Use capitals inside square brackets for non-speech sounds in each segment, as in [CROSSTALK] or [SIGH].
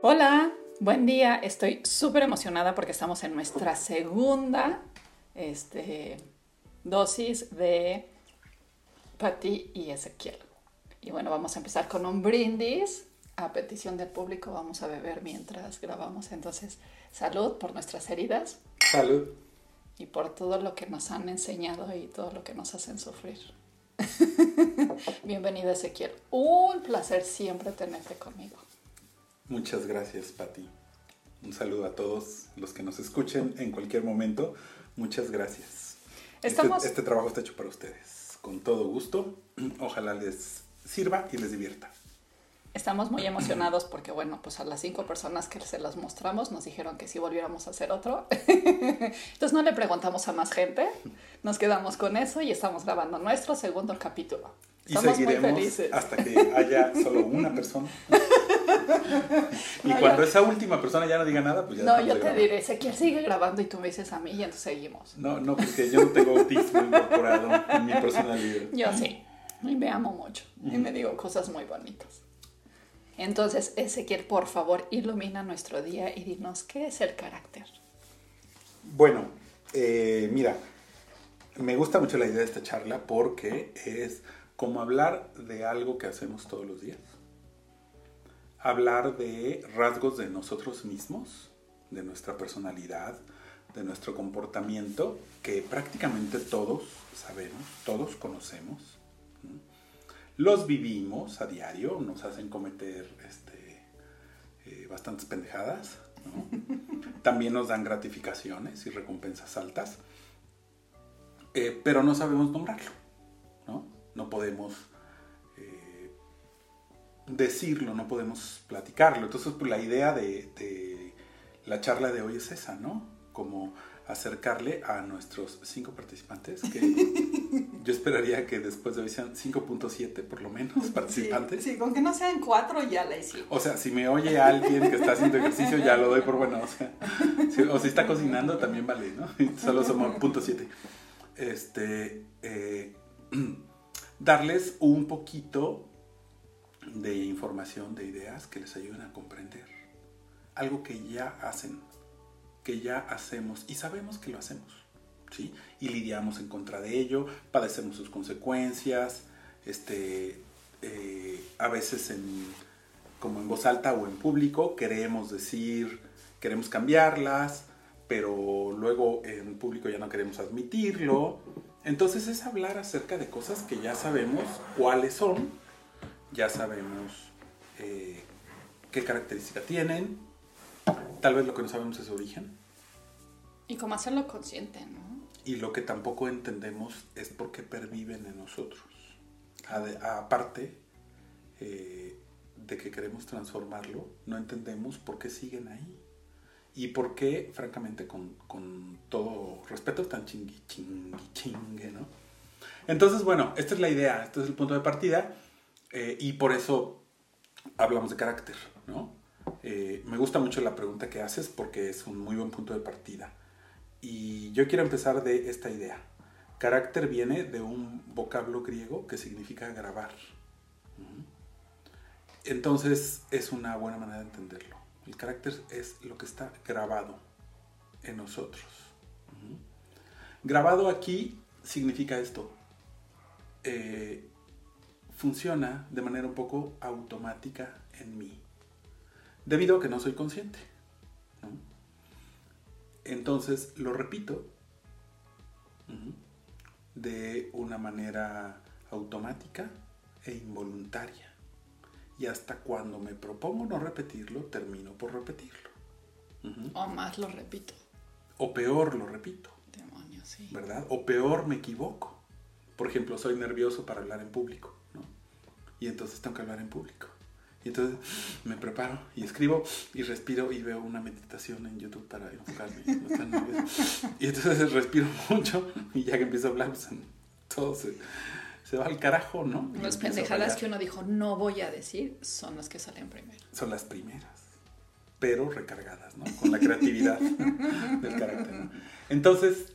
Hola, buen día. Estoy súper emocionada porque estamos en nuestra segunda este, dosis de Patti y Ezequiel. Y bueno, vamos a empezar con un brindis. A petición del público vamos a beber mientras grabamos. Entonces, salud por nuestras heridas. Salud. Y por todo lo que nos han enseñado y todo lo que nos hacen sufrir. [LAUGHS] Bienvenida Ezequiel. Un placer siempre tenerte conmigo. Muchas gracias, Patti. Un saludo a todos los que nos escuchen en cualquier momento. Muchas gracias. Este, este, trabajo está hecho para ustedes. Con todo gusto. [CLEARS THROAT] Ojalá les sirva y les divierta. Estamos muy emocionados porque, bueno, pues a las cinco personas que se las mostramos nos dijeron que si volviéramos a hacer otro. [LAUGHS] Entonces no le preguntamos a más gente, nos quedamos con eso y estamos grabando nuestro segundo capítulo. Y seguiremos hasta que haya solo una persona. [LAUGHS] y cuando esa última persona ya no diga nada, pues ya No, yo te diré, Ezequiel sigue grabando y tú me dices a mí y entonces seguimos. No, no, porque yo no tengo autismo incorporado en mi personalidad. Yo sí, y me amo mucho y me digo cosas muy bonitas. Entonces, Ezequiel, por favor, ilumina nuestro día y dinos qué es el carácter. Bueno, eh, mira, me gusta mucho la idea de esta charla porque es como hablar de algo que hacemos todos los días hablar de rasgos de nosotros mismos, de nuestra personalidad, de nuestro comportamiento, que prácticamente todos sabemos, todos conocemos. Los vivimos a diario, nos hacen cometer este, eh, bastantes pendejadas. [LAUGHS] También nos dan gratificaciones y recompensas altas, eh, pero no sabemos nombrarlo. No, no podemos decirlo, no podemos platicarlo. Entonces, pues la idea de, la charla de hoy es esa, ¿no? Como acercarle a nuestros cinco participantes, que [LAUGHS] yo esperaría que después de hoy sean 5.7 por lo menos participantes. Sí, con que no sean cuatro ya la hicimos. O sea, si me oye alguien que está haciendo ejercicio, ya lo doy por bueno. O, sea, o si está cocinando, también vale, ¿no? [LAUGHS] Solo somos punto siete. Este, eh, [CLEARS THROAT] darles un poquito de información, de ideas que les ayuden a comprender. Algo que ya hacen, que ya hacemos y sabemos que lo hacemos. ¿sí? Y lidiamos en contra de ello, padecemos sus consecuencias, este, eh, a veces en, como en voz alta o en público queremos decir, queremos cambiarlas, pero luego en público ya no queremos admitirlo. Entonces es hablar acerca de cosas que ya sabemos cuáles son ya sabemos eh, qué característica tienen, tal vez lo que no sabemos es su origen. Y cómo hacerlo consciente, ¿no? Y lo que tampoco entendemos es por qué perviven en nosotros. Aparte eh, de que queremos transformarlo, no entendemos por qué siguen ahí. Y por qué, francamente, con, con todo respeto, tan chingui, chingui, chingue, ¿no? Entonces, bueno, esta es la idea, este es el punto de partida. Eh, y por eso hablamos de carácter, ¿no? Eh, me gusta mucho la pregunta que haces porque es un muy buen punto de partida. Y yo quiero empezar de esta idea. Carácter viene de un vocablo griego que significa grabar. Entonces es una buena manera de entenderlo. El carácter es lo que está grabado en nosotros. Grabado aquí significa esto. Eh, funciona de manera un poco automática en mí, debido a que no soy consciente. Entonces lo repito de una manera automática e involuntaria. Y hasta cuando me propongo no repetirlo, termino por repetirlo. O más lo repito. O peor lo repito. ¿Verdad? O peor me equivoco. Por ejemplo, soy nervioso para hablar en público y entonces tengo que hablar en público. Y entonces me preparo y escribo y respiro y veo una meditación en YouTube para enfocarme. y entonces [LAUGHS] respiro mucho y ya que empiezo a hablar, pues todo se, va al carajo, ¿no? Las pendejadas que uno dijo no voy a decir son las que salen primero. Son las primeras, pero recargadas, ¿no? Con la creatividad [LAUGHS] del carácter. Entonces,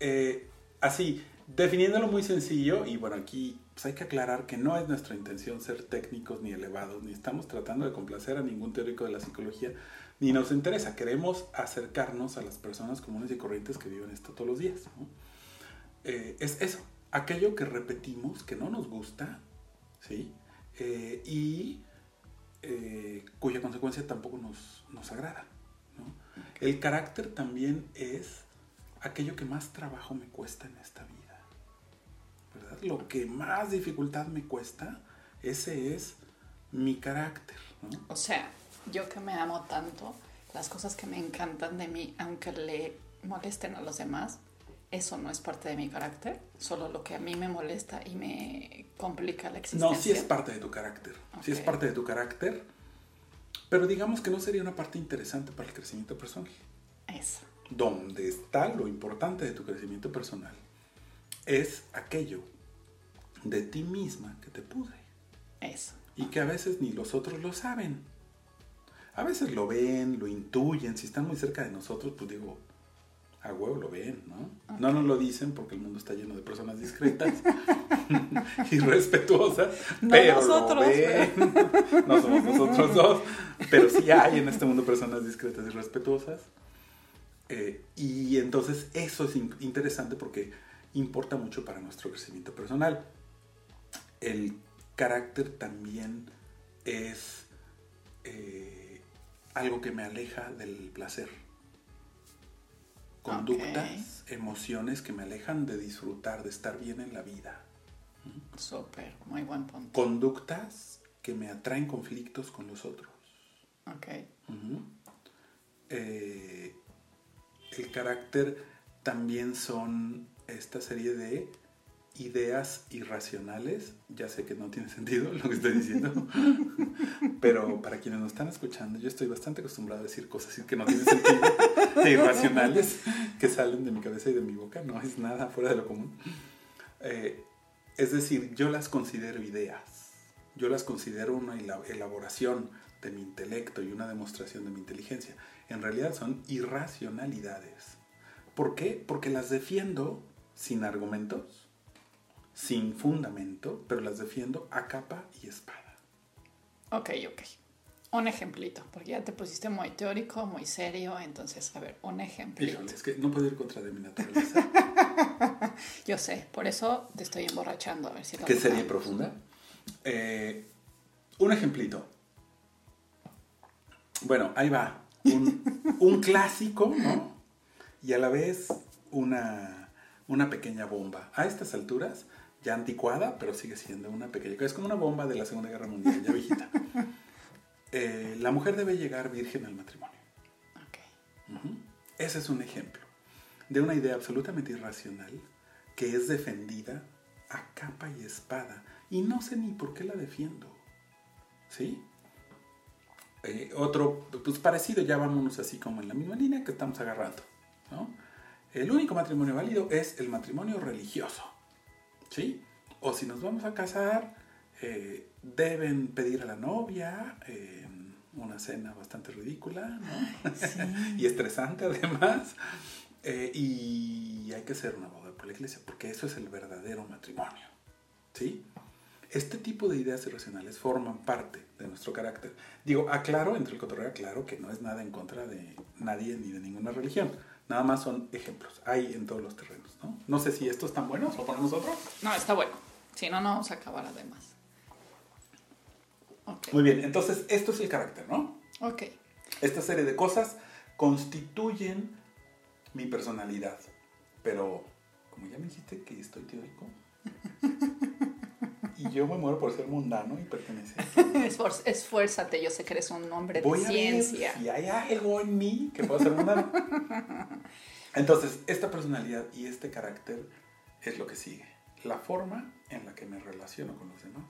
eh, así, Definiéndolo muy sencillo, y bueno, aquí pues, hay que aclarar que no es nuestra intención ser técnicos ni elevados, ni estamos tratando de complacer a ningún teórico de la psicología, ni nos interesa. Queremos acercarnos a las personas comunes y corrientes que viven esto todos los días. Eh, es eso, aquello que repetimos, que no nos gusta, ¿sí? Eh, y eh, cuya consecuencia tampoco nos, nos agrada. El carácter también es aquello que más trabajo me cuesta en esta vida. ¿verdad? Lo que más dificultad me cuesta, ese es mi carácter. O sea, yo que me amo tanto, las cosas que me encantan de mí, aunque le molesten a los demás, eso no es parte de mi carácter, solo lo que a mí me molesta y me complica la existencia. No, sí es parte de tu carácter. Sí es parte de tu carácter, pero digamos que no sería una parte interesante para el crecimiento personal. Eso. Donde está lo importante de tu crecimiento personal es aquello de ti misma que te pudre. Eso. Y que a veces ni los otros lo saben. A veces lo ven, lo intuyen. Si están muy cerca de nosotros, pues digo, a huevo lo ven, ¿no? No nos lo dicen porque el mundo está lleno de personas discretas [LAUGHS] y respetuosas, pero nosotros, lo ven. [LAUGHS] no somos nosotros dos, pero sí hay en este mundo personas discretas y respetuosas. Eh, y entonces eso es interesante porque importa mucho para nuestro crecimiento personal. El carácter también es eh, algo que me aleja del placer conductas, emociones que me alejan de disfrutar, de estar bien en la vida. Súper, muy buen punto. Conductas que me atraen conflictos con los otros. Ok. Eh, el carácter también son esta serie de ideas irracionales. Ya sé que no tiene sentido lo que estoy diciendo, [LAUGHS] pero para quienes nos están escuchando, yo estoy bastante acostumbrado a decir cosas que no tienen sentido, irracionales, que salen de mi cabeza y de mi boca. No es nada fuera de lo común. Eh, es decir, yo las considero ideas. Yo las considero una elaboración de mi intelecto y una demostración de mi inteligencia. En realidad son irracionalidades. ¿Por qué? Porque las defiendo sin argumentos sin fundamento, pero las defiendo a capa y espada. Ok, ok. Un ejemplito, porque ya te pusiste muy teórico, muy serio, entonces, a ver, un ejemplo. es que no puedo ir contra de mi naturaleza. [LAUGHS] Yo sé, por eso te estoy emborrachando, a ver si ¿Qué serie profunda? Eh, un ejemplito. Bueno, ahí va. Un, [LAUGHS] un clásico, ¿no? Y a la vez una, una pequeña bomba. A estas alturas ya anticuada, pero sigue siendo una pequeña. Es como una bomba de la Segunda Guerra Mundial, ya viejita. [LAUGHS] Eh, la mujer debe llegar virgen al matrimonio. Ese es un ejemplo de una idea absolutamente irracional que es defendida a capa y espada. Y no sé ni por qué la defiendo. ¿Sí? Eh, otro, pues parecido, ya vámonos así como en la misma línea que estamos agarrando. El único matrimonio válido es el matrimonio religioso. ¿Sí? O si nos vamos a casar, eh, deben pedir a la novia eh, una cena bastante ridícula, ¿no? [LAUGHS] y estresante además. Eh, y hay que hacer una boda por la iglesia, porque eso es el verdadero matrimonio, ¿sí? Este tipo de ideas irracionales forman parte de nuestro carácter. Digo, aclaro, entre el cotorreo aclaro que no es nada en contra de nadie ni de ninguna religión Nada más son ejemplos. Hay en todos los terrenos, ¿no? No sé si estos están buenos o ponemos otro. No, está bueno. Si no, no vamos a acabar además. Muy bien, entonces esto es el carácter, ¿no? Ok. Esta serie de cosas constituyen mi personalidad. Pero, como ya me dijiste que estoy teórico, [LAUGHS] y yo me muero por ser mundano y pertenecer. [LAUGHS] esfuérzate, yo sé que eres un hombre de ciencia. y hay algo en mí que puedo ser mundano. [LAUGHS] Entonces, esta personalidad y este carácter es lo que sigue. La forma en la que me relaciono con los demás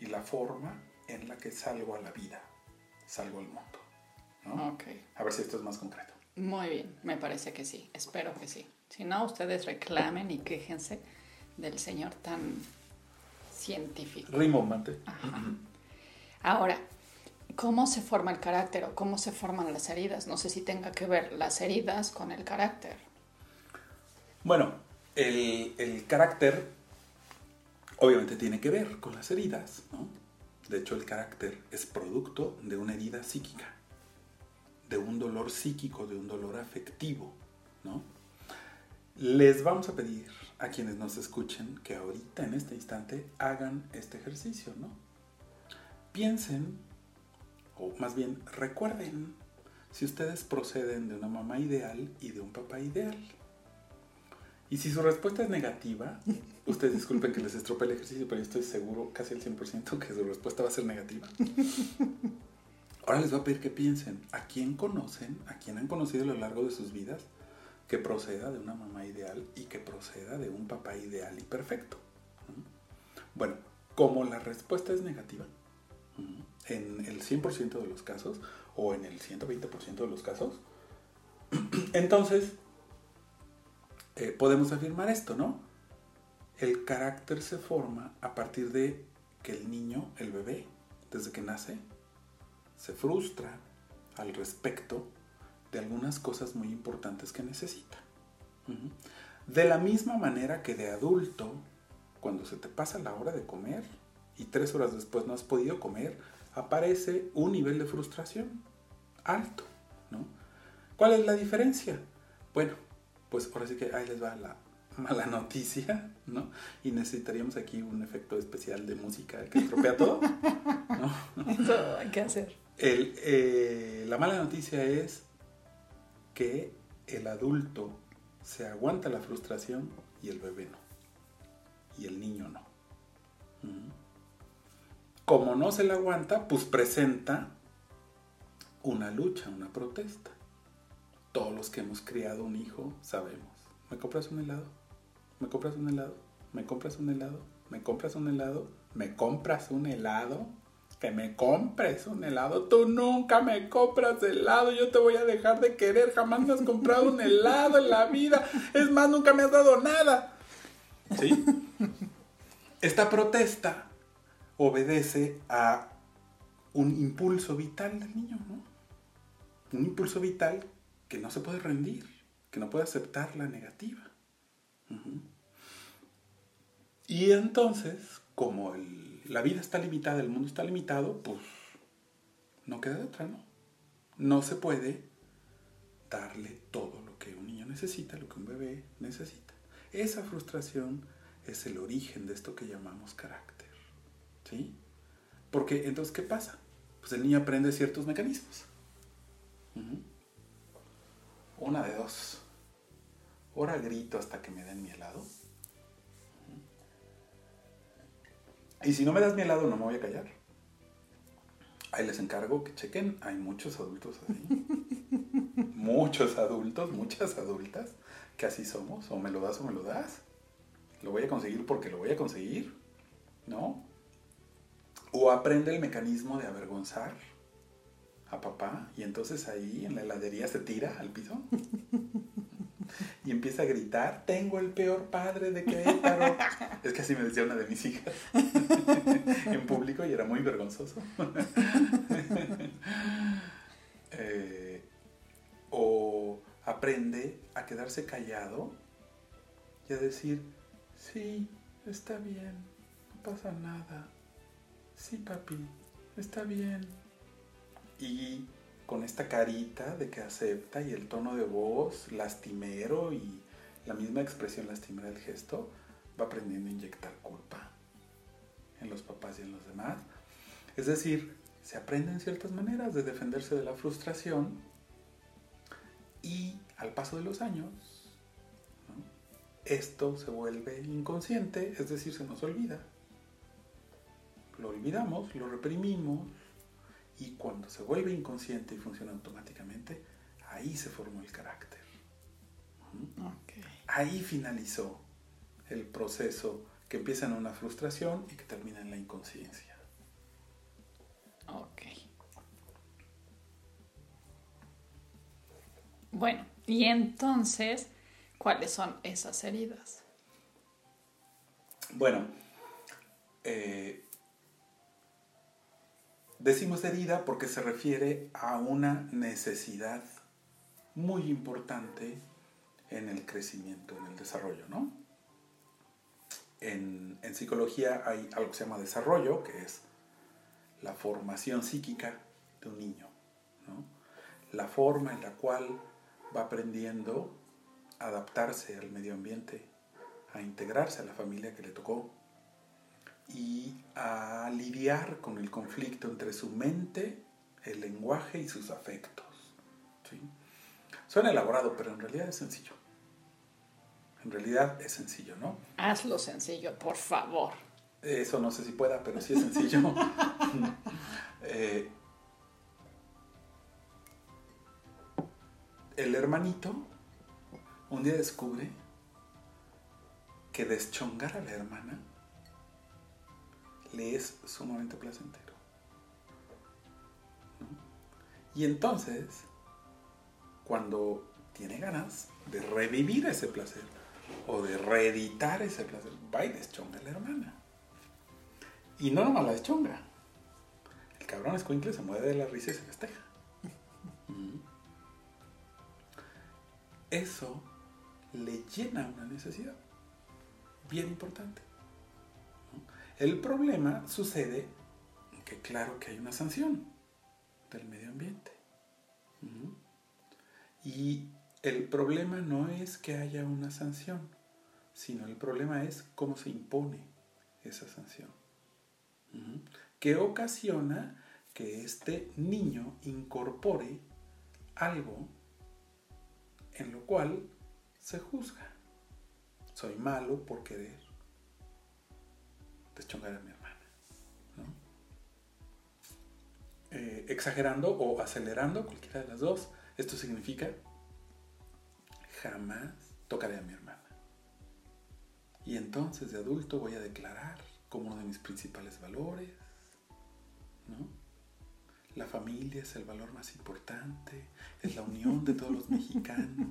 y la forma en la que salgo a la vida, salgo al mundo. ¿no? A ver si esto es más concreto. Muy bien, me parece que sí, espero que sí. Si no, ustedes reclamen y quéjense del señor tan científico. Rimbombante. Ahora, ¿cómo se forma el carácter o cómo se forman las heridas? No sé si tenga que ver las heridas con el carácter. Bueno, el, el carácter obviamente tiene que ver con las heridas, ¿no? De hecho, el carácter es producto de una herida psíquica, de un dolor psíquico, de un dolor afectivo, ¿no? Les vamos a pedir a quienes nos escuchen que ahorita, en este instante, hagan este ejercicio, ¿no? Piensen, o más bien recuerden, si ustedes proceden de una mamá ideal y de un papá ideal. Y si su respuesta es negativa, [LAUGHS] ustedes disculpen que les estropee el ejercicio, pero yo estoy seguro, casi al 100%, que su respuesta va a ser negativa. [LAUGHS] Ahora les voy a pedir que piensen, ¿a quién conocen, a quién han conocido a lo largo de sus vidas que proceda de una mamá ideal y que proceda de un papá ideal y perfecto? Bueno, como la respuesta es negativa, en el 100% de los casos, o en el 120% de los casos, [CLEARS THROAT] entonces eh, podemos afirmar esto, ¿no? El carácter se forma a partir de que el niño, el bebé, desde que nace, se frustra al respecto de algunas cosas muy importantes que necesita. De la misma manera que de adulto, cuando se te pasa la hora de comer y tres horas después no has podido comer, aparece un nivel de frustración alto. ¿no? ¿Cuál es la diferencia? Bueno, pues ahora sí que ahí les va la mala [LAUGHS] noticia, ¿no? Y necesitaríamos aquí un efecto especial de música que estropea todo, ¿no? [LAUGHS] Eso hay que hacer. El, eh, la mala noticia es que el adulto se aguanta la frustración y el bebé no. Y el niño no. Como no se la aguanta, pues presenta una lucha, una protesta todos los que hemos criado un hijo sabemos. ¿Me compras un helado? ¿Me compras un helado? ¿Me compras un helado? ¿Me compras un helado? ¿Me compras un helado? Que me compres un helado. Tú nunca me compras helado. Yo te voy a dejar de querer. Jamás me has comprado un helado en la vida. Es más, nunca me has dado nada. ¿Sí? Esta protesta obedece a un impulso vital del niño, ¿no? Un impulso vital que no se puede rendir, que no puede aceptar la negativa. Y entonces, como la vida está limitada, el mundo está limitado, pues no queda de otra, ¿no? No se puede darle todo lo que un niño necesita, lo que un bebé necesita. Esa frustración es el origen de esto que llamamos carácter. ¿Sí? Porque entonces, ¿qué pasa? Pues el niño aprende ciertos mecanismos. Una de dos. Ahora grito hasta que me den mi helado. Y si no me das mi helado, no me voy a callar. Ahí les encargo que chequen. Hay muchos adultos así. [LAUGHS] muchos adultos, muchas adultas que así somos. O me lo das o me lo das. Lo voy a conseguir porque lo voy a conseguir. ¿No? O aprende el mecanismo de avergonzar a papá y entonces ahí en la heladería se tira al piso [LAUGHS] y empieza a gritar, tengo el peor padre de Querétaro. [LAUGHS] es que así me decía una de mis hijas [LAUGHS] en público y era muy vergonzoso. [LAUGHS] Eh, o aprende a quedarse callado y a decir, sí, está bien, no pasa nada. Sí, papi, está bien y con esta carita de que acepta y el tono de voz lastimero y la misma expresión lastimera del gesto, va aprendiendo a inyectar culpa en los papás y en los demás. Es decir, se aprenden ciertas maneras de defenderse de la frustración y al paso de los años, esto se vuelve inconsciente, es decir, se nos olvida. Lo olvidamos, lo reprimimos, y cuando se vuelve inconsciente y funciona automáticamente, ahí se formó el carácter. Ahí finalizó el proceso que empieza en una frustración y que termina en la inconsciencia. Ok. Bueno, y entonces, ¿cuáles son esas heridas? Bueno, eh, Decimos herida porque se refiere a una necesidad muy importante en el crecimiento, en el desarrollo, ¿no? en, en psicología hay algo que se llama desarrollo, que es la formación psíquica de un niño, ¿no? la forma en la cual va aprendiendo a adaptarse al medio ambiente, a integrarse a la familia que le tocó y a lidiar con el conflicto entre su mente, el lenguaje y sus afectos. ¿sí? Suena elaborado, pero en realidad es sencillo. En realidad es sencillo, ¿no? Hazlo sencillo, por favor. Eso no sé si pueda, pero sí es sencillo. [LAUGHS] [LAUGHS] Eh, el hermanito un día descubre que deschongar a la hermana le es sumamente placentero. Y entonces, cuando tiene ganas de revivir ese placer o de reeditar ese placer, va y deschonga a la hermana. Y no nomás la deschonga. El cabrón escuincle se mueve de la risa y se festeja. Eso le llena una necesidad bien importante. El problema sucede que claro que hay una sanción del medio ambiente. Y el problema no es que haya una sanción, sino el problema es cómo se impone esa sanción. Que ocasiona que este niño incorpore algo en lo cual se juzga. Soy malo por querer deschongar a mi hermana. Eh, exagerando o acelerando, cualquiera de las dos, esto significa jamás tocaré a mi hermana. Y entonces de adulto voy a declarar como uno de mis principales valores, ¿no? La familia es el valor más importante, es la unión de todos los mexicanos.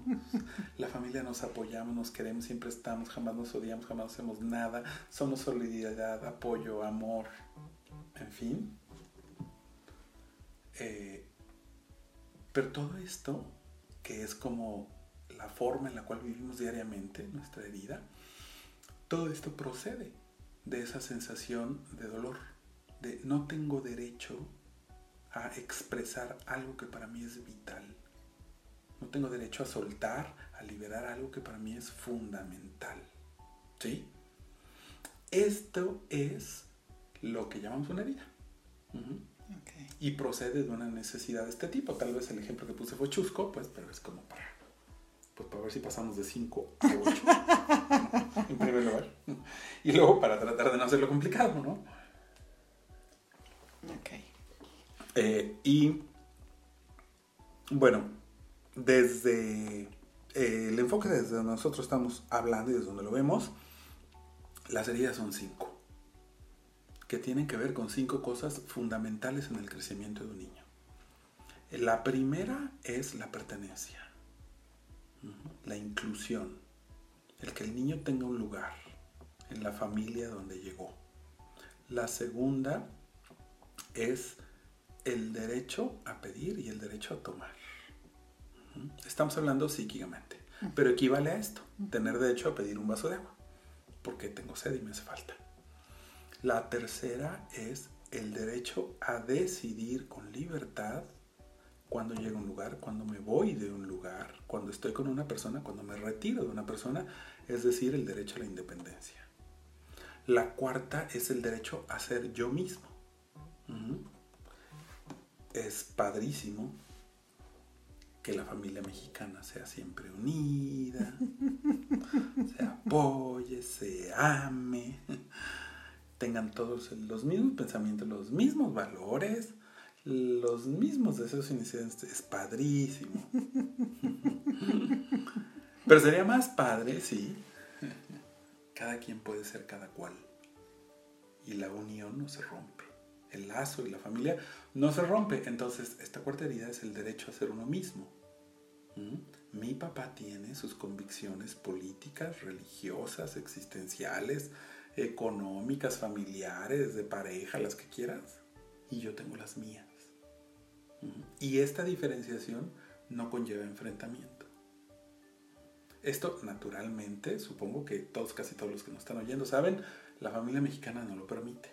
La familia nos apoyamos, nos queremos, siempre estamos, jamás nos odiamos, jamás hacemos nada. Somos solidaridad, apoyo, amor, en fin. Eh, pero todo esto, que es como la forma en la cual vivimos diariamente nuestra vida, todo esto procede de esa sensación de dolor, de no tengo derecho a expresar algo que para mí es vital. No tengo derecho a soltar, a liberar algo que para mí es fundamental. ¿Sí? Esto es lo que llamamos una herida. Y procede de una necesidad de este tipo. Tal vez el ejemplo que puse fue chusco, pues, pero es como para, pues, para ver si pasamos de 5 a 8. [LAUGHS] en primer lugar. Y luego para tratar de no hacerlo complicado, ¿no? Eh, y bueno, desde eh, el enfoque desde donde nosotros estamos hablando y desde donde lo vemos, las heridas son cinco, que tienen que ver con cinco cosas fundamentales en el crecimiento de un niño. La primera es la pertenencia, la inclusión, el que el niño tenga un lugar en la familia donde llegó. La segunda es el derecho a pedir y el derecho a tomar. Estamos hablando psíquicamente, pero equivale a esto, tener derecho a pedir un vaso de agua, porque tengo sed y me hace falta. La tercera es el derecho a decidir con libertad cuando llego a un lugar, cuando me voy de un lugar, cuando estoy con una persona, cuando me retiro de una persona, es decir, el derecho a la independencia. La cuarta es el derecho a ser yo mismo es padrísimo que la familia mexicana sea siempre unida, [LAUGHS] se apoye, se ame, tengan todos los mismos pensamientos, los mismos valores, los mismos deseos iniciales. Es padrísimo. [LAUGHS] Pero sería más padre si cada quien puede ser cada cual y la unión no se rompe el lazo y la familia no se rompe. Entonces, esta cuarta herida es el derecho a ser uno mismo. ¿Mm? Mi papá tiene sus convicciones políticas, religiosas, existenciales, económicas, familiares, de pareja, las que quieras. Y yo tengo las mías. ¿Mm? Y esta diferenciación no conlleva enfrentamiento. Esto naturalmente, supongo que todos, casi todos los que nos están oyendo saben, la familia mexicana no lo permite.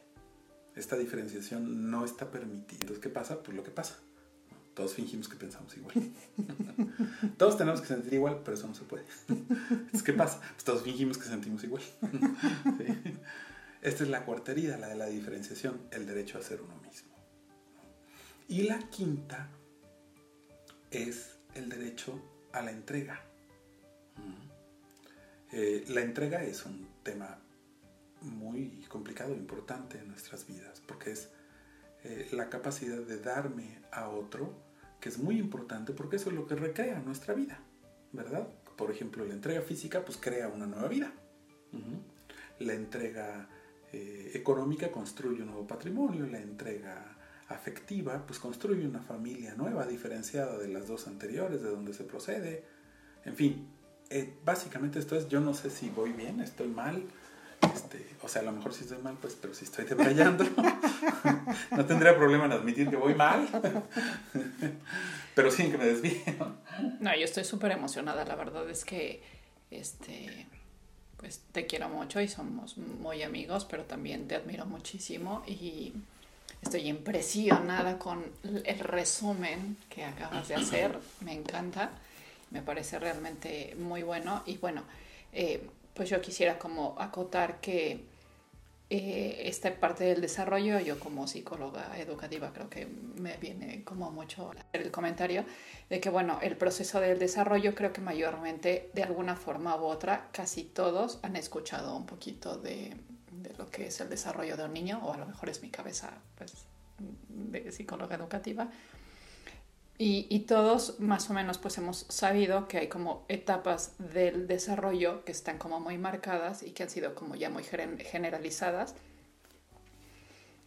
Esta diferenciación no está permitida. Entonces, ¿qué pasa? Pues lo que pasa. Todos fingimos que pensamos igual. [LAUGHS] todos tenemos que sentir igual, pero eso no se puede. Entonces, ¿qué pasa? Pues todos fingimos que sentimos igual. [LAUGHS] Esta es la cuarta herida, la de la diferenciación, el derecho a ser uno mismo. Y la quinta es el derecho a la entrega. Eh, la entrega es un tema muy complicado importante en nuestras vidas, porque es eh, la capacidad de darme a otro, que es muy importante porque eso es lo que recrea nuestra vida, ¿verdad? Por ejemplo, la entrega física pues crea una nueva vida. La entrega eh, económica construye un nuevo patrimonio, la entrega afectiva pues construye una familia nueva, diferenciada de las dos anteriores, de donde se procede. En fin, eh, básicamente esto es, yo no sé si voy bien, estoy mal, este, o sea, a lo mejor si estoy mal, pues, pero si estoy detallando, [LAUGHS] no tendría problema en admitir que voy mal, [LAUGHS] pero sin que me desvíe. ¿no? yo estoy súper emocionada, la verdad es que, este, pues te quiero mucho y somos muy amigos, pero también te admiro muchísimo y estoy impresionada con el resumen que acabas de hacer, [CLEARS THROAT] me encanta, me parece realmente muy bueno y bueno, eh, pues yo quisiera como acotar que eh, esta parte del desarrollo, yo como psicóloga educativa creo que me viene como mucho el comentario de que bueno, el proceso del desarrollo creo que mayormente de alguna forma u otra casi todos han escuchado un poquito de, de lo que es el desarrollo de un niño o a lo mejor es mi cabeza pues de psicóloga educativa y, todos más o menos pues hemos sabido que hay como etapas del desarrollo que están como muy marcadas y que han sido como ya muy generalizadas.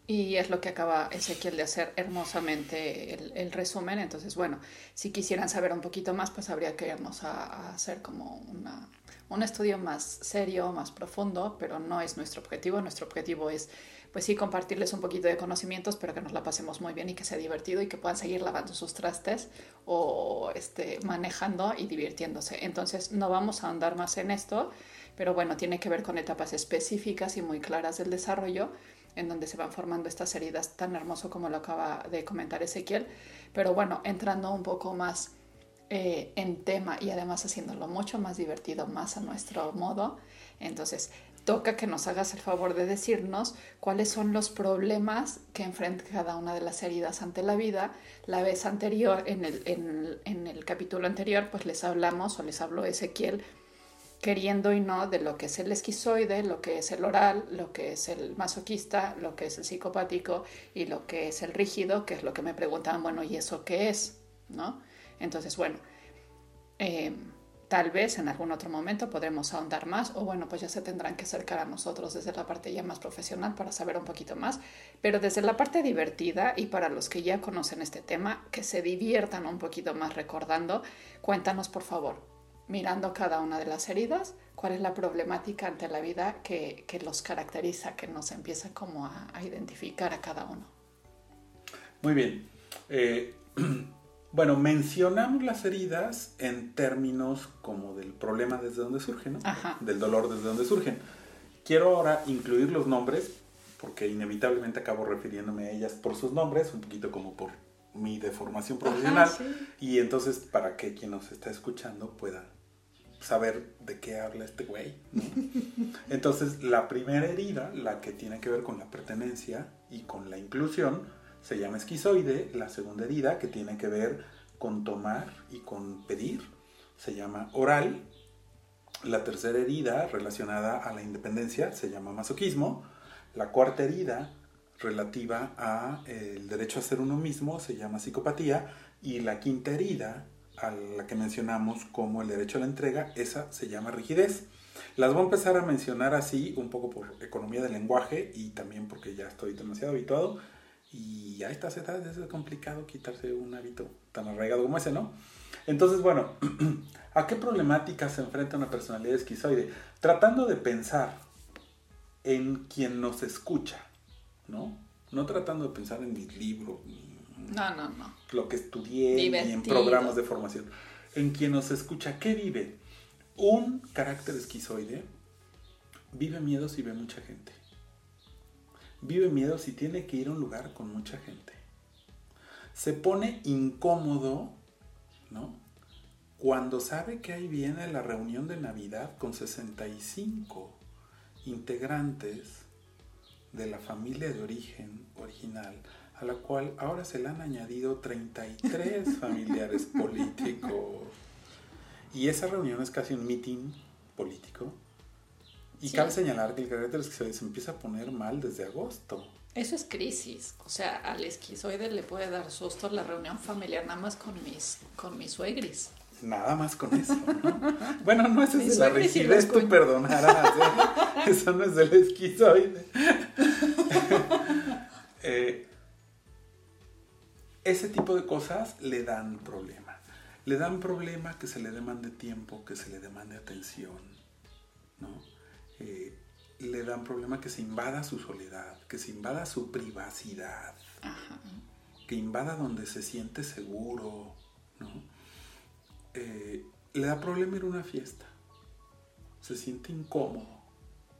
Y es lo que acaba Ezequiel de hacer hermosamente el, resumen. Entonces, bueno, si quisieran saber un poquito más, pues habría que irnos a, hacer como una, un estudio más serio, más profundo, pero no es nuestro objetivo. Nuestro objetivo es pues sí, compartirles un poquito de conocimientos, pero que nos la pasemos muy bien y que sea divertido y que puedan seguir lavando sus trastes o este, manejando y divirtiéndose. Entonces, no vamos a andar más en esto, pero bueno, tiene que ver con etapas específicas y muy claras del desarrollo en donde se van formando estas heridas tan hermoso como lo acaba de comentar Ezequiel. Pero bueno, entrando un poco más eh, en tema y además haciéndolo mucho más divertido, más a nuestro modo. Entonces, toca que nos hagas el favor de decirnos cuáles son los problemas que enfrenta cada una de las heridas ante la vida. La vez anterior, en el, en, el capítulo anterior, pues les hablamos o les habló Ezequiel queriendo y no de lo que es el esquizoide, lo que es el oral, lo que es el masoquista, lo que es el psicopático y lo que es el rígido, que es lo que me preguntaban, bueno, ¿y eso qué es? ¿No? Entonces, bueno, eh, Tal vez en algún otro momento podremos ahondar más o bueno, pues ya se tendrán que acercar a nosotros desde la parte ya más profesional para saber un poquito más, pero desde la parte divertida y para los que ya conocen este tema, que se diviertan un poquito más recordando, cuéntanos por favor, mirando cada una de las heridas, cuál es la problemática ante la vida que, los caracteriza, que nos empieza como a, identificar a cada uno. Muy bien. Eh, [CLEARS THROAT] Bueno, mencionamos las heridas en términos como del problema desde donde surgen, ¿no? Del dolor desde donde surgen. Quiero ahora incluir los nombres, porque inevitablemente acabo refiriéndome a ellas por sus nombres, un poquito como por mi deformación profesional, y entonces para que quien nos está escuchando pueda saber de qué habla este güey. Entonces, la primera herida, la que tiene que ver con la pertenencia y con la inclusión, se llama esquizoide, la segunda herida que tiene que ver con tomar y con pedir se llama oral, la tercera herida relacionada a la independencia se llama masoquismo, la cuarta herida relativa a eh, el derecho a ser uno mismo se llama psicopatía. Y la quinta herida a la que mencionamos como el derecho a la entrega, esa se llama rigidez. Las voy a empezar a mencionar así, un poco por economía del lenguaje y también porque ya estoy demasiado habituado y a estas edades es complicado quitarse un hábito tan arraigado como ese, ¿no? Entonces, bueno, [CLEARS THROAT] ¿a qué problemática se enfrenta una personalidad esquizoide? Tratando de pensar en quien nos escucha, ¿no? No tratando de pensar en mis libros, no, no, no. lo que estudié, ni en programas de formación. En quien nos escucha, ¿qué vive? Un carácter esquizoide vive miedos y ve mucha gente. Vive miedos y tiene que ir a un lugar con mucha gente. Se pone incómodo, ¿no? Cuando sabe que ahí viene la reunión de Navidad con 65 integrantes de la familia de origen original, a la cual ahora se le han añadido 33 [LAUGHS] familiares políticos. Y esa reunión es casi un meeting político. Y Sí. cabe señalar que el carácter esquizoide se empieza a poner mal desde agosto. Eso es crisis. O sea, al esquizoide le puede dar susto la reunión familiar nada más con mis, con mis suegris. Nada más con eso, ¿no? [LAUGHS] Bueno, no, eso es de la rigidez, tú perdonarás. ¿eh? [LAUGHS] Eso no es del esquizoide. [LAUGHS] Eh, ese tipo de cosas le dan problema. Le dan problema que se le demande tiempo, que se le demande atención, ¿no? Eh, le dan problema que se invada su soledad, que se invada su privacidad, Ajá. que invada donde se siente seguro, ¿no? Eh, le da problema ir a una fiesta. Se siente incómodo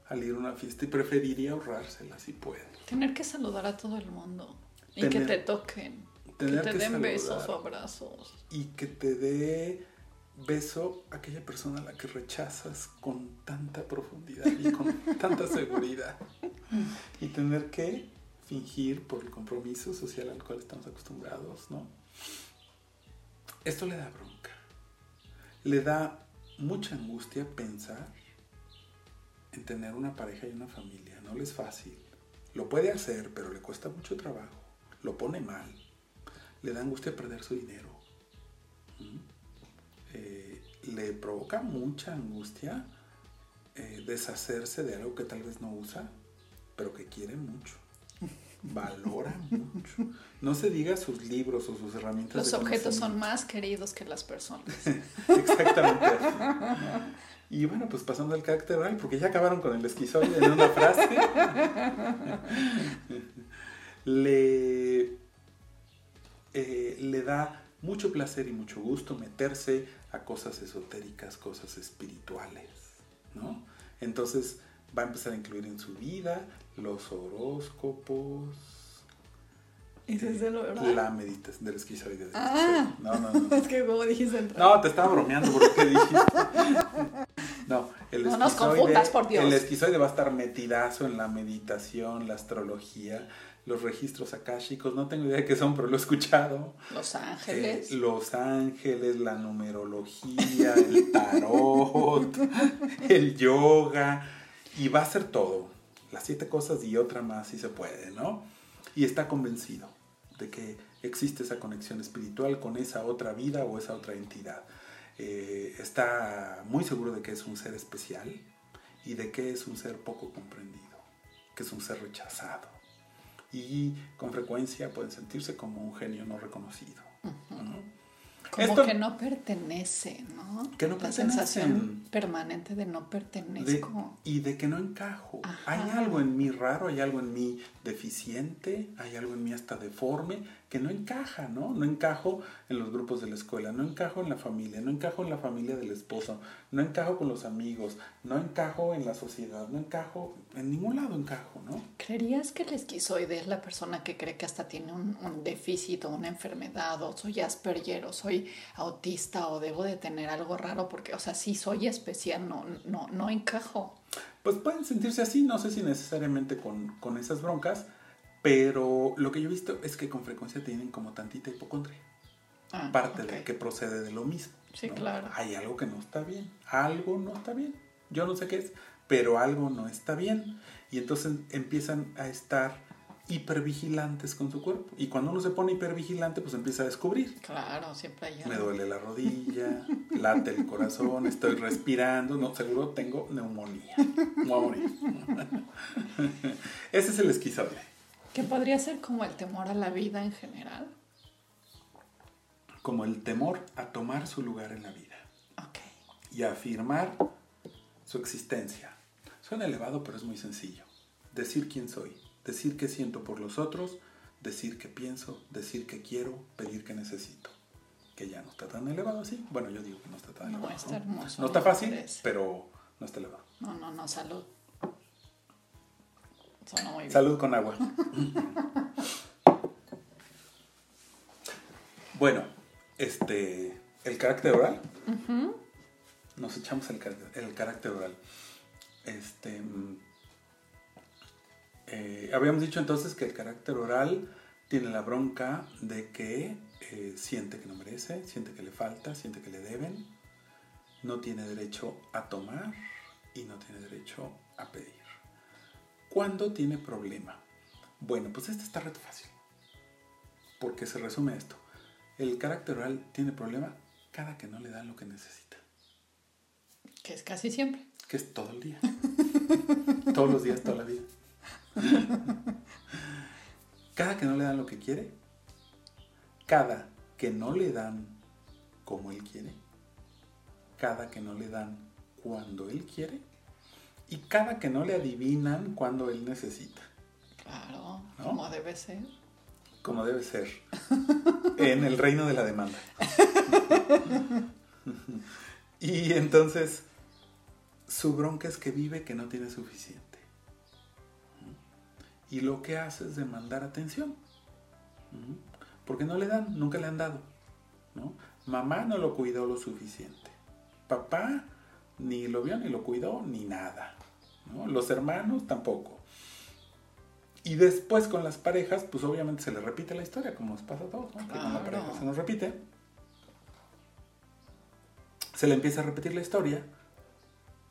al ir a una fiesta y preferiría ahorrársela si puede. Tener que saludar a todo el mundo. Y que te toquen. que te que den saludar. besos o abrazos. Y que te dé beso a aquella persona a la que rechazas con tanta profundidad y con [LAUGHS] tanta seguridad. Y tener que fingir por el compromiso social al cual estamos acostumbrados, ¿no? Esto le da bronca. Le da mucha angustia pensar en tener una pareja y una familia. No le es fácil. Lo puede hacer, pero le cuesta mucho trabajo. Lo pone mal. Le da angustia perder su dinero. ¿Mm? Eh, le provoca mucha angustia eh, deshacerse de algo que tal vez no usa, pero que quiere mucho. [LAUGHS] Valora mucho. No se diga sus libros o sus herramientas. Los de objetos son más queridos que las personas. [LAUGHS] Exactamente. Y bueno, pues pasando al carácter oral, porque ya acabaron con el esquizoide en una frase. [LAUGHS] le, eh, le da mucho placer y mucho gusto meterse a cosas esotéricas, cosas espirituales, ¿no? Entonces va a empezar a incluir en su vida los horóscopos, ¿Ese es de lo verdad? la meditación del esquizoide. Ah. No, no, no. [LAUGHS] Es que como dijiste entrar. No, te estaba bromeando por que dijiste. [LAUGHS] No, el No nos confundas, por Dios. El esquizoide va a estar metidazo en la meditación, la astrología, los registros akáshicos. No tengo idea de qué son, pero lo he escuchado. Los ángeles. Eh, los ángeles, la numerología, el tarot, [LAUGHS] el yoga. Y va a ser todo. Las siete cosas y otra más si se puede, ¿no? Y está convencido de que existe esa conexión espiritual con esa otra vida o esa otra entidad. Eh, está muy seguro de que es un ser especial y de que es un ser poco comprendido, que es un ser rechazado. Y con frecuencia pueden sentirse como un genio no reconocido. ¿no? Como Esto- que no pertenece, ¿no? Que no La pertenecen. sensación permanente de no de- pertenezco. y de que no encajo. Ajá. Hay algo en mí raro, hay algo en mí deficiente, hay algo en mí hasta deforme que no encaja, ¿no? No encajo en los grupos de la escuela, no encajo en la familia, no encajo en la familia del esposo, no encajo con los amigos, no encajo en la sociedad, no encajo, en ningún lado encajo, ¿no? ¿Creerías que el esquizoide es la persona que cree que hasta tiene un, un déficit o una enfermedad o soy Asperger o soy autista o debo de tener algo raro porque, o sea, si soy especial, no, no, no encajo? Pues pueden sentirse así, no sé si necesariamente con, con esas broncas, pero lo que yo he visto es que con frecuencia tienen como tantita hipocondria. Ah, parte ok. de que procede de lo mismo. Sí, ¿no? claro. Hay algo que no está bien, algo no está bien. Yo no sé qué es, pero algo no está bien. Y entonces empiezan a estar hipervigilantes con su cuerpo. Y cuando uno se pone hipervigilante, pues empieza a descubrir. Claro, siempre hay Me algo. duele la rodilla, [LAUGHS] late el corazón, estoy respirando, no, seguro tengo neumonía. Me voy a morir. [LAUGHS] Ese es el esquizoide. Que podría ser como el temor a la vida en general. Como el temor a tomar su lugar en la vida. Ok. y afirmar su existencia. Suena elevado, pero es muy sencillo. Decir quién soy, decir qué siento por los otros, decir qué pienso, decir qué quiero, pedir qué necesito. que ya no está tan elevado así. Bueno, yo digo que no está tan No, elevado. está hermoso. No está fácil, pero no está elevado. No, no, no, salud. Sonó muy bien. Salud con agua. bueno, este, el carácter oral. Nos echamos el, car- el carácter oral. Este, eh, habíamos dicho entonces que el carácter oral tiene la bronca de que eh, siente que no merece, siente que le falta, siente que le deben, no tiene derecho a tomar y no tiene derecho a pedir. ¿Cuándo tiene problema? Bueno, pues este está reto fácil. Porque se resume esto. El carácter oral tiene problema cada que no le dan lo que necesita. Que es casi siempre. Que es todo el día. [LAUGHS] Todos los días, toda la vida. Cada que no le dan lo que quiere. Cada que no le dan como él quiere. Cada que no le dan cuando él quiere. Y cada que no le adivinan cuando él necesita. Claro, ¿No? como debe ser. como debe ser, [LAUGHS] en el reino de la demanda. [LAUGHS] y entonces, su bronca es que vive que no tiene suficiente. Y lo que hace es demandar atención. Porque no le dan, nunca le han dado. ¿no? Mamá no lo cuidó lo suficiente. Papá ni lo vio, ni lo cuidó, ni nada. ¿no? Los hermanos tampoco. Y después con las parejas, pues obviamente se le repite la historia, como nos pasa a todos, ¿no? Que con la pareja se nos repite. Se le empieza a repetir la historia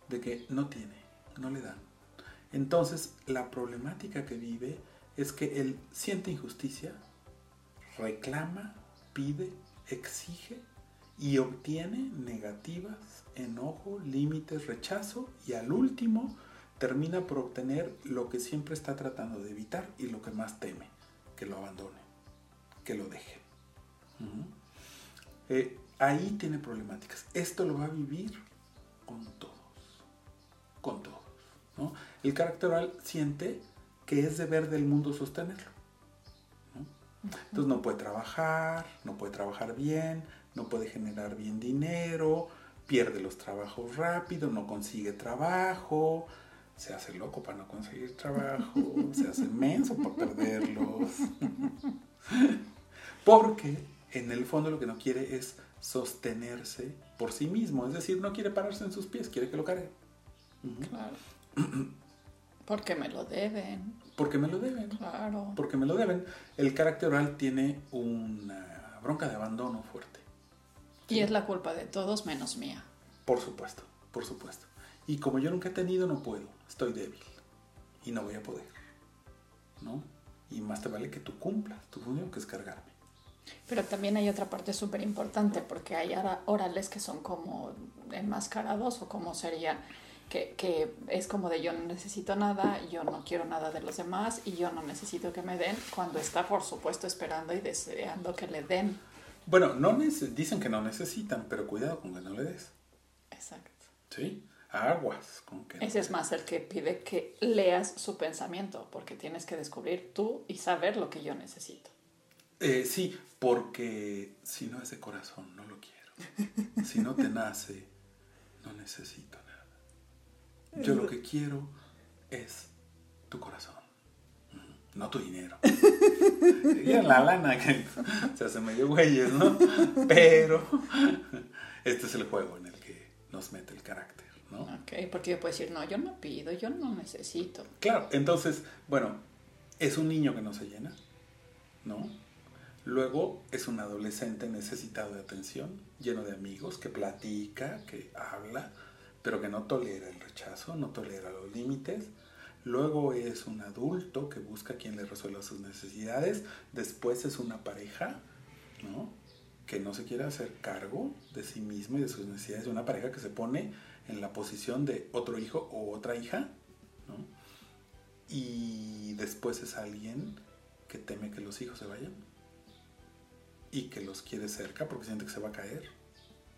de que no tiene, no le dan. Entonces, la problemática que vive es que él siente injusticia, reclama, pide, exige y obtiene negativas, enojo, límites, rechazo y al último termina por obtener lo que siempre está tratando de evitar y lo que más teme, que lo abandone, que lo deje. Eh, ahí tiene problemáticas. Esto lo va a vivir con todos, con todos. ¿no? El carácter oral siente que es deber del mundo sostenerlo. ¿no? Entonces no puede trabajar, no puede trabajar bien, no puede generar bien dinero, pierde los trabajos rápido, no consigue trabajo, se hace loco para no conseguir trabajo, [LAUGHS] se hace menso para perderlos. [LAUGHS] Porque en el fondo lo que no quiere es sostenerse por sí mismo, es decir, no quiere pararse en sus pies, quiere que lo cargue. Claro. [CLEARS THROAT] Porque me lo deben. Porque me lo deben. Claro. porque me lo deben. El carácter oral tiene una bronca de abandono fuerte. Y es la culpa de todos menos mía. Por supuesto, por supuesto. Y como yo nunca he tenido, no puedo. Estoy débil. Y no voy a poder. ¿No? Y más te vale que tú cumplas tu función, que es cargarme. Pero también hay otra parte súper importante porque hay orales que son como enmascarados o como sería que, que es como de yo no necesito nada, yo no quiero nada de los demás y yo no necesito que me den cuando está por supuesto esperando y deseando que le den. Bueno, no dicen que no necesitan, pero cuidado con que no le des. Exacto. ¿Sí? Aguas con que no Ese es más el que pide que leas su pensamiento porque tienes que descubrir tú y saber lo que yo necesito. Eh, sí, porque si no es de corazón, no lo quiero. [LAUGHS] Si no te nace, no necesito nada. Yo lo que quiero es tu corazón, no tu dinero. [LAUGHS] [LAUGHS] Y en la lana que [LAUGHS] se hace medio güeyes, ¿no? Pero este es el juego en el que nos mete el carácter, ¿no? Ok, porque yo puedo decir, no, yo no pido, yo no necesito. Claro, entonces, bueno, es un niño que no se llena, ¿no? Luego es un adolescente necesitado de atención, lleno de amigos, que platica, que habla, pero que no tolera el rechazo, no tolera los límites. Luego es un adulto que busca quien le resuelva sus necesidades. Después es una pareja, ¿no? Que no se quiere hacer cargo de sí mismo y de sus necesidades. Una pareja que se pone en la posición de otro hijo o otra hija, ¿no? Y después es alguien que teme que los hijos se vayan y que los quiere cerca porque siente que se va a caer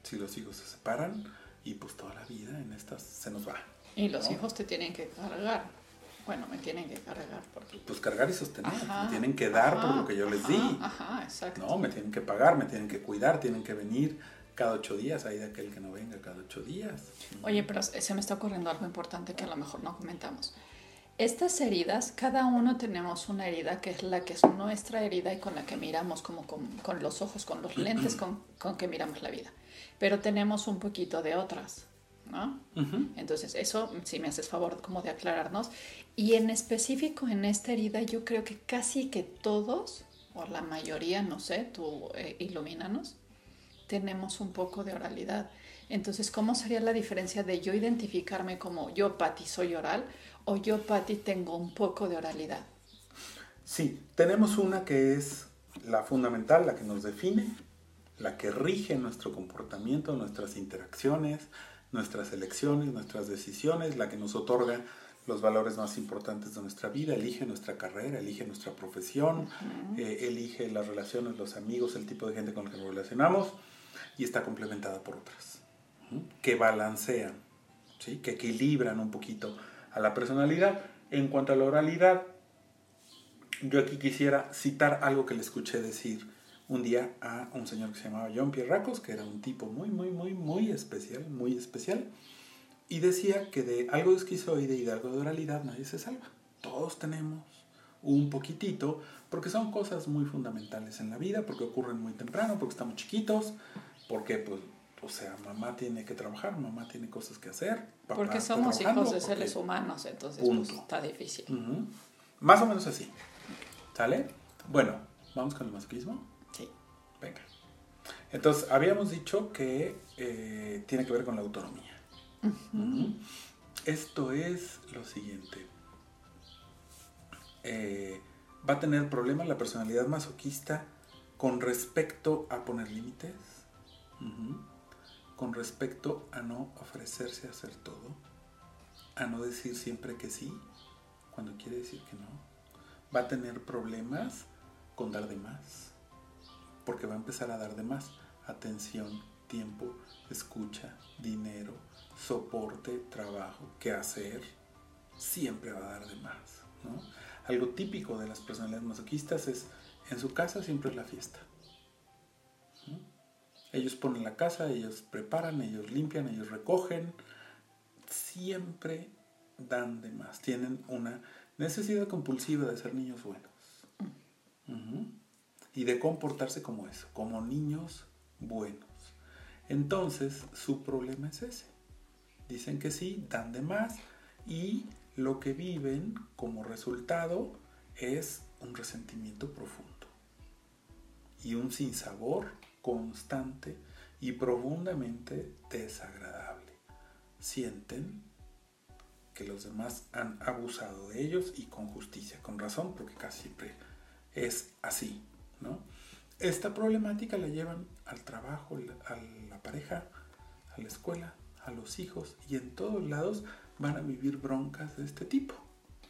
si los hijos se separan y pues toda la vida en estas se nos va. Y los ¿no? hijos te tienen que cargar. Bueno, me tienen que cargar porque... Pues cargar y sostener. Ajá, me tienen que dar por lo que yo les ajá, di. Ajá, exacto. No, me tienen que pagar, me tienen que cuidar, tienen que venir cada ocho días. Hay de aquel que no venga cada ocho días. Oye, pero se me está ocurriendo algo importante que a lo mejor no comentamos. Estas heridas, cada uno tenemos una herida que es la que es nuestra herida y con la que miramos como con, con los ojos, con los lentes [CLEARS THROAT] con, con que miramos la vida. Pero tenemos un poquito de otras, ¿no? Ujú. Entonces, eso, si me haces favor como de aclararnos. Y en específico en esta herida, yo creo que casi que todos, o la mayoría, no sé, tú eh, ilumínanos, tenemos un poco de oralidad. Entonces, ¿cómo sería la diferencia de yo identificarme como yo, Patti, soy oral, o yo, Patti, tengo un poco de oralidad? Sí, tenemos una que es la fundamental, la que nos define, la que rige nuestro comportamiento, nuestras interacciones, nuestras elecciones, nuestras decisiones, la que nos otorga los valores más importantes de nuestra vida, elige nuestra carrera, elige nuestra profesión, eh, elige las relaciones, los amigos, el tipo de gente con la que nos relacionamos y está complementada por otras, que balancean, ¿sí? que equilibran un poquito a la personalidad. En cuanto a la oralidad, yo aquí quisiera citar algo que le escuché decir un día a un señor que se llamaba John Pierre Racos, que era un tipo muy, muy, muy, muy especial, muy especial, y decía que de algo de esquizoide y de algo de oralidad nadie se salva. Todos tenemos un poquitito, porque son cosas muy fundamentales en la vida, porque ocurren muy temprano, porque estamos chiquitos, porque pues o sea, mamá tiene que trabajar, mamá tiene cosas que hacer. papá Porque somos hijos de porque- seres humanos, entonces pues, está difícil. Más o menos así. ¿Sale? Bueno, vamos con el masoquismo. Venga. Entonces, habíamos dicho que eh, tiene que ver con la autonomía. Esto es lo siguiente. Eh, va a tener problemas la personalidad masoquista con respecto a poner límites, con respecto a no ofrecerse a hacer todo, a no decir siempre que sí cuando quiere decir que no. Va a tener problemas con dar de más, porque va a empezar a dar de más. Atención, tiempo, escucha, dinero, soporte, trabajo, qué hacer. Siempre va a dar de más. ¿no? Algo típico de las personalidades masoquistas es, en su casa siempre es la fiesta. ¿no? Ellos ponen la casa, ellos preparan, ellos limpian, ellos recogen. Siempre dan de más. Tienen una necesidad compulsiva de ser niños buenos. Ujú. Y de comportarse como eso, como niños buenos. Entonces, su problema es ese. Dicen que sí, dan de más y lo que viven como resultado es un resentimiento profundo y un sinsabor constante y profundamente desagradable. Sienten que los demás han abusado de ellos y con justicia, con razón, porque casi siempre es así, ¿no? Esta problemática la llevan al trabajo, a la pareja, a la escuela, a los hijos y en todos lados van a vivir broncas de este tipo,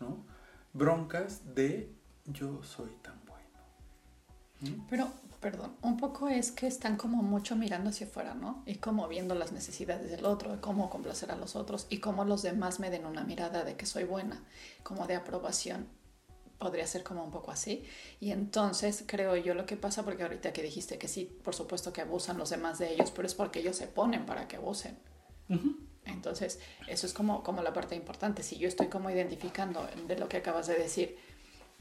¿no? Broncas de yo soy tan bueno. Pero, perdón, un poco es que están como mucho mirando hacia afuera, ¿no? Y como viendo las necesidades del otro, cómo complacer a los otros y cómo los demás me den una mirada de que soy buena, como de aprobación. Podría ser como un poco así. Y entonces creo yo lo que pasa, porque ahorita que dijiste que sí, por supuesto que abusan los demás de ellos, pero es porque ellos se ponen para que abusen. Entonces, eso es como, como la parte importante. Si yo estoy como identificando de lo que acabas de decir,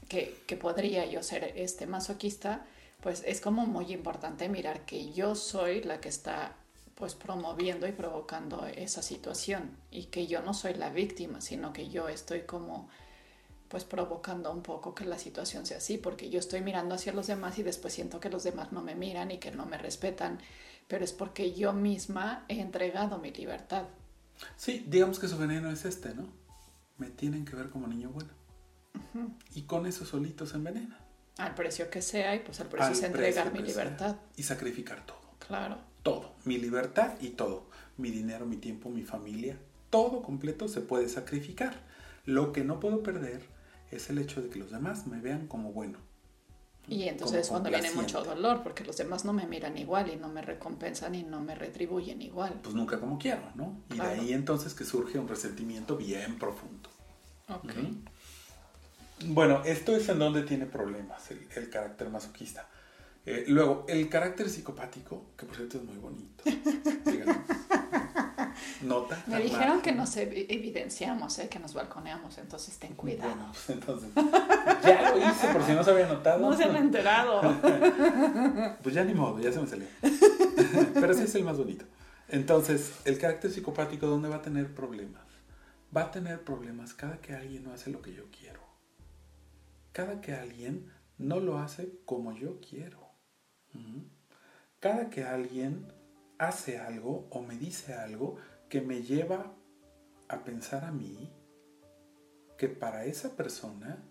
que, que podría yo ser este masoquista, pues es como muy importante mirar que yo soy la que está pues promoviendo y provocando esa situación y que yo no soy la víctima, sino que yo estoy como pues provocando un poco que la situación sea así, porque yo estoy mirando hacia los demás y después siento que los demás no me miran y que no me respetan, pero es porque yo misma he entregado mi libertad. Sí, digamos que su veneno es este, ¿no? Me tienen que ver como niño bueno. Y con eso solito se envenena. Al precio que sea y pues al precio Al es entregar precio mi que sea. libertad. Y sacrificar todo. Claro. Todo. Mi libertad y todo. Mi dinero, mi tiempo, mi familia. Todo completo se puede sacrificar. Lo que no puedo perder es el hecho de que los demás me vean como bueno. Y entonces es cuando viene mucho dolor, porque los demás no me miran igual y no me recompensan y no me retribuyen igual. Pues nunca como quiero, ¿no? Y Claro. de ahí entonces que surge un resentimiento bien profundo. Ok. Bueno, esto es en donde tiene problemas el, el carácter masoquista. Eh, luego, el carácter psicopático, que por cierto es muy bonito. [LAUGHS] [LAUGHS] Nota. Me dijeron que nos ev- evidenciamos, eh, que nos balconeamos, entonces ten cuidado. Bueno, pues [LAUGHS] entonces, [LAUGHS] ya lo hice por si no se había notado. No se han enterado. Pues ya ni modo, ya se me salió. Pero ese es el más bonito. Entonces, el carácter psicopático, ¿dónde va a tener problemas? Va a tener problemas cada que alguien no hace lo que yo quiero. Cada que alguien no lo hace como yo quiero. Cada que alguien hace algo o me dice algo que me lleva a pensar a mí que para esa persona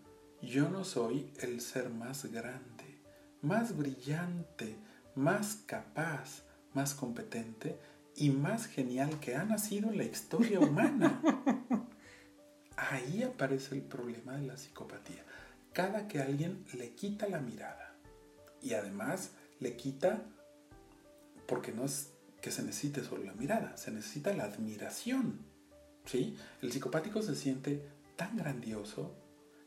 yo no soy el ser más grande, más brillante, más capaz, más competente y más genial que ha nacido en la historia humana. [LAUGHS] Ahí aparece el problema de la psicopatía. Cada que alguien le quita la mirada y además le quita porque no es que se necesite solo la mirada, se necesita la admiración. ¿sí? El psicopático se siente tan grandioso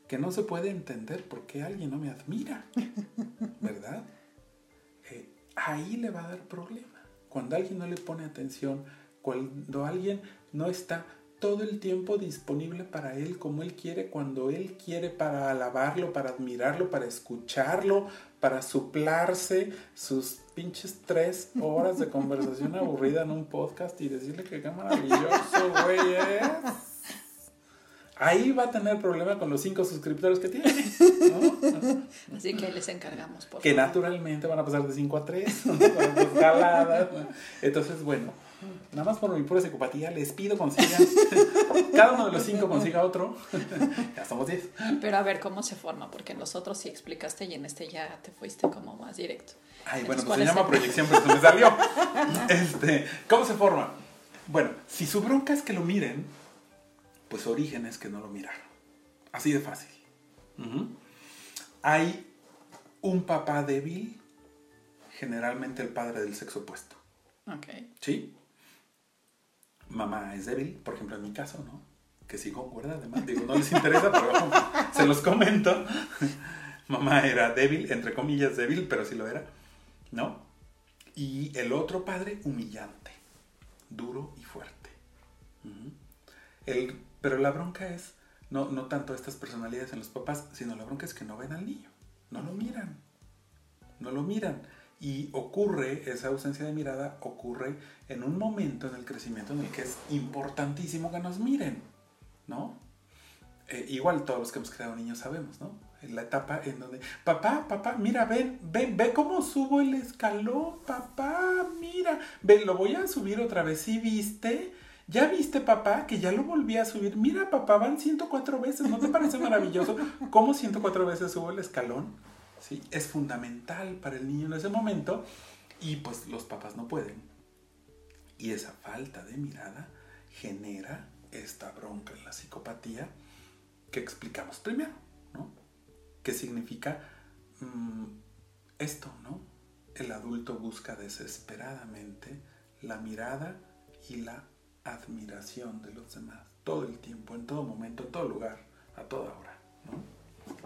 que no se puede entender por qué alguien no me admira, [LAUGHS] ¿verdad? Eh, ahí le va a dar problema. Cuando alguien no le pone atención, cuando alguien no está todo el tiempo disponible para él como él quiere, cuando él quiere para alabarlo, para admirarlo, para escucharlo, para suplarse sus pinches tres horas de conversación [LAUGHS] aburrida en un podcast y decirle que qué maravilloso, güey, es. Ahí va a tener problema con los cinco suscriptores que tiene. ¿no? Así que les encargamos, por que favor. naturalmente van a pasar de 5 a 3, jaladas. Entonces, bueno, nada más por mi pura psicopatía, les pido consigan, [LAUGHS] cada uno de los cinco consiga otro, [LAUGHS] ya somos 10. Pero a ver cómo se forma, porque en los otros sí explicaste y en este ya te fuiste como más directo. Ay, bueno, pues ¿cuál se llama el- proyección, pero se me salió. [LAUGHS] Este, ¿Cómo se forma? Bueno, si su bronca es que lo miren, pues su origen es que no lo miraron. Así de fácil. Hay un papá débil, generalmente el padre del sexo opuesto. Ok. ¿Sí? Mamá es débil, por ejemplo en mi caso, ¿no? Que sí concuerda, además, digo, no les interesa, pero se los comento. [LAUGHS] Mamá era débil, entre comillas débil, pero sí lo era, ¿no? Y el otro padre humillante, duro y fuerte. El- pero la bronca es, no, no tanto estas personalidades en los papás, sino la bronca es que no ven al niño, no lo miran no lo miran. Y ocurre, esa ausencia de mirada ocurre en un momento en el crecimiento en el que es importantísimo que nos miren, ¿no? Eh, igual todos los que hemos creado niños sabemos, ¿no? En la etapa en donde, papá, papá, mira, ven, ven, ve cómo subo el escalón, papá, mira, ven, lo voy a subir otra vez, ¿sí viste? ¿Ya viste, papá, que ya lo volví a subir? Mira, papá, van 104 veces, ¿no te parece maravilloso cómo 104 veces subo el escalón? Es fundamental para el niño en ese momento y pues los papás no pueden. Y esa falta de mirada genera esta bronca en la psicopatía que explicamos primero, ¿no? ¿Qué significa mm, esto, no? El adulto busca desesperadamente la mirada y la admiración de los demás, todo el tiempo, en todo momento, en todo lugar, a toda hora, ¿no?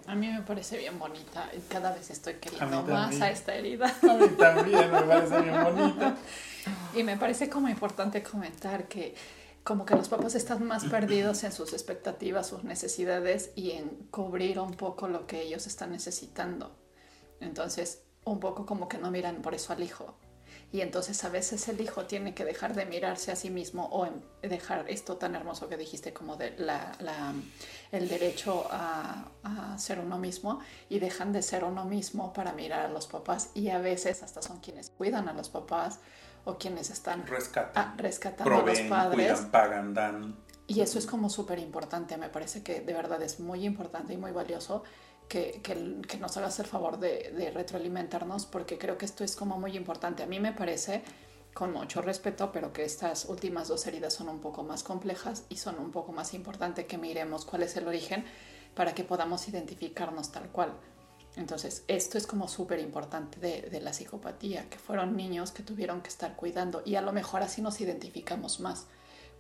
A mí me parece bien bonita y cada vez estoy queriendo más a esta herida. A mí también me parece bien bonita. [LAUGHS] Y me parece como importante comentar que como que los papás están más perdidos en sus expectativas, sus necesidades y en cubrir un poco lo que ellos están necesitando. Entonces, un poco como que no miran por eso al hijo. Y entonces a veces el hijo tiene que dejar de mirarse a sí mismo o en- dejar esto tan hermoso que dijiste como de la, la- el derecho a, a ser uno mismo y dejan de ser uno mismo para mirar a los papás y a veces hasta son quienes cuidan a los papás o quienes están Rescatan, ah, rescatando a los padres. cuidan, pagan, dan. Y eso es como súper importante, me parece que de verdad es muy importante y muy valioso que, que- que nos hagas el favor de, de retroalimentarnos porque creo que esto es como muy importante. A mí me parece, con mucho respeto, pero que estas últimas dos heridas son un poco más complejas y son un poco más importante que miremos cuál es el origen para que podamos identificarnos tal cual. Entonces, esto es como súper importante de, de la psicopatía, que fueron niños que tuvieron que estar cuidando y a lo mejor así nos identificamos más